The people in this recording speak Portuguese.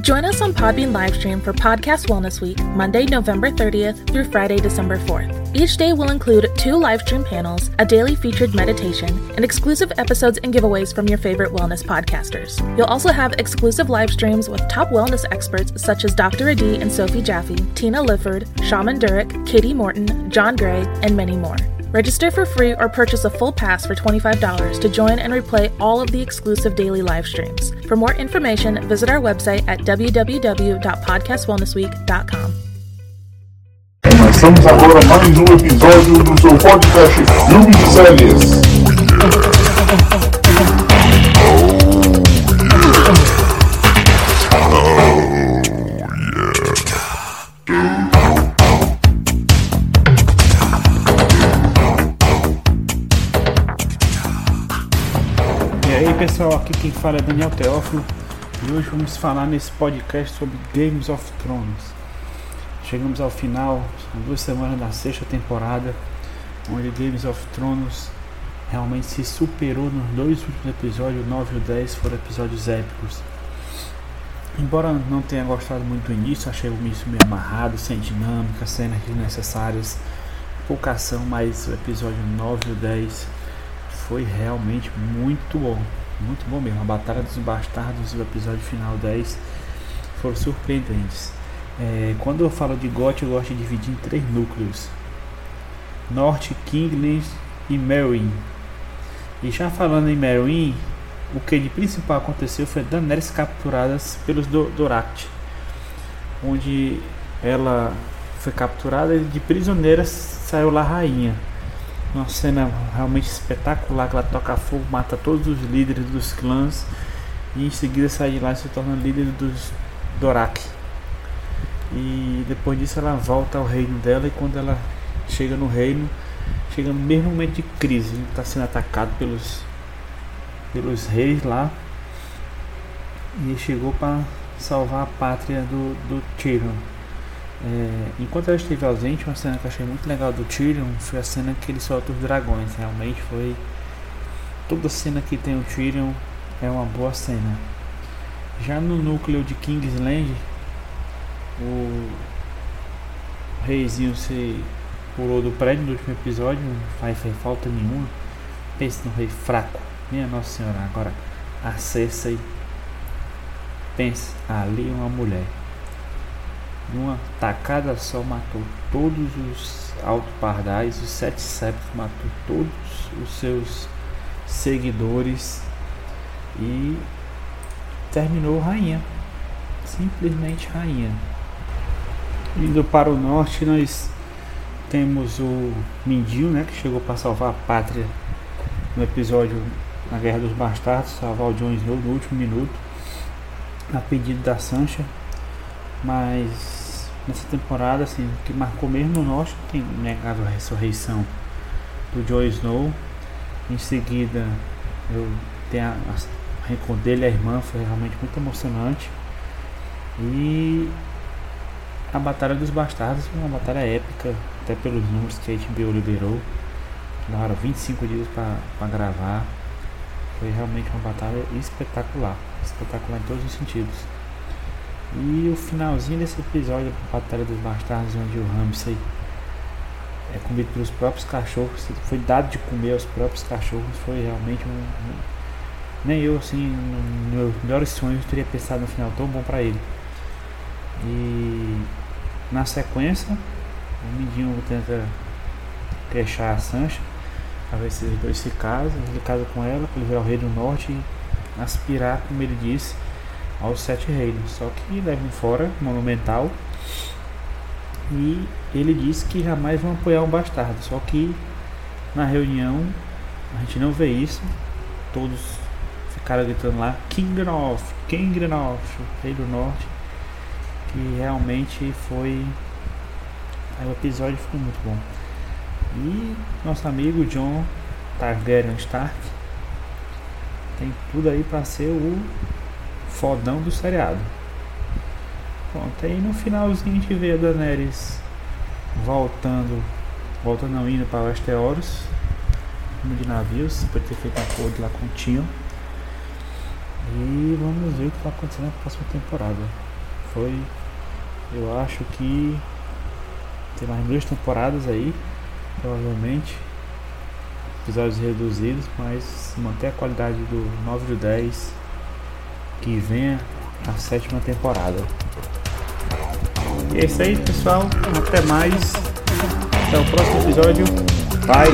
Join us on Podbean Livestream for Podcast Wellness Week, Monday, November 30th through Friday, December 4th. Each day will include two livestream panels, a daily featured meditation, and exclusive episodes and giveaways from your favorite wellness podcasters. You'll also have exclusive live streams with top wellness experts such as Dr. Adi and Sophie Jaffe, Tina Lifford, Shaman Durek, Katie Morton, John Gray, and many more. Register for free or purchase a full pass for $25 to join and replay all of the exclusive daily live streams. For more information, visit our website at www.podcastwellnessweek.com. Episódio do seu podcast Séries. Pessoal, aqui quem fala é Daniel Teófilo e hoje vamos falar nesse podcast sobre Games of Thrones. Chegamos ao final, são duas semanas da sexta temporada, onde Games of Thrones realmente se superou nos dois últimos episódios, o 9 e o 10 foram episódios épicos. Embora não tenha gostado muito do início, achei o início meio amarrado, sem dinâmica, cenas desnecessárias, pouca ação, mas o episódio 9 e o 10 foi realmente muito bom. Muito bom mesmo. A Batalha dos Bastardos e o episódio final 10 foram surpreendentes. É, quando eu falo de GOT, eu gosto de dividir em três núcleos: Norte, Kingland e Meereen. E já falando em Meereen, o que de principal aconteceu foi Daenerys capturadas pelos Do onde ela foi capturada e de prisioneira saiu lá rainha. Uma cena realmente espetacular que ela toca fogo, mata todos os líderes dos clãs e em seguida sai de lá e se torna líder dos Dorak. E depois disso ela volta ao reino dela e quando ela chega no reino, chega no mesmo momento de crise, está sendo atacado pelos pelos reis lá e chegou para salvar a pátria do, do Tyrion. É, enquanto ela esteve ausente, uma cena que eu achei muito legal do Tyrion foi a cena que ele solta os dragões. Realmente foi. Toda cena que tem o Tyrion é uma boa cena. Já no núcleo de Kingsland, o reizinho se pulou do prédio no último episódio, não faz, falta nenhuma. Pense no rei fraco. Minha Nossa Senhora, agora a Cersei. Pense, ali uma mulher numa tacada só matou todos os alto pardais, os sete septos, matou todos os seus seguidores e terminou rainha, simplesmente rainha. Indo para o norte, nós temos o Mindinho, né, que chegou para salvar a pátria no episódio na Guerra dos Bastardos, salvar o Jon no último minuto, a pedido da Sancha, mas nessa temporada, assim, o que marcou mesmo no norte tem negado a ressurreição do Jon Snow. Em seguida, eu tenho a, a reencontro dele a irmã foi realmente muito emocionante. E a Batalha dos Bastardos foi uma batalha épica, até pelos números que a HBO liberou. Levaram 25 dias para gravar. Foi realmente uma batalha espetacular. Espetacular em todos os sentidos. E o finalzinho desse episódio, a Batalha dos Bastardos, onde o Ramsay é comido pelos próprios cachorros, foi dado de comer aos próprios cachorros, foi realmente um. um nem eu, assim, nos meus melhores sonhos, teria pensado no final tão bom para ele. E na sequência, o Mindinho tenta queixar a Sancha, para ver se os dois se casam, ele casa com ela, para ele ver o Rei do Norte e aspirar, como ele disse, aos sete reinos. Só que levam fora monumental e ele disse que jamais vão apoiar um bastardo. Só que na reunião a gente não vê isso. Todos ficaram gritando lá King North, King Rei do Norte. Que realmente foi. O episódio foi muito bom. E nosso amigo John Targaryen Stark tem tudo aí para ser o fodão do seriado. Pronto, aí no finalzinho a gente vê a Daenerys voltando, voltando não, indo para Westeros, de navios, depois de ter feito um acordo lá com o Tio. E vamos ver o que vai acontecer na próxima temporada. Foi. Eu acho que tem mais duas temporadas aí, provavelmente. Episódios reduzidos, mas manter a qualidade do 9 de 10 que venha a sétima temporada. E é isso aí, pessoal. Até mais. Até o próximo episódio. Bye.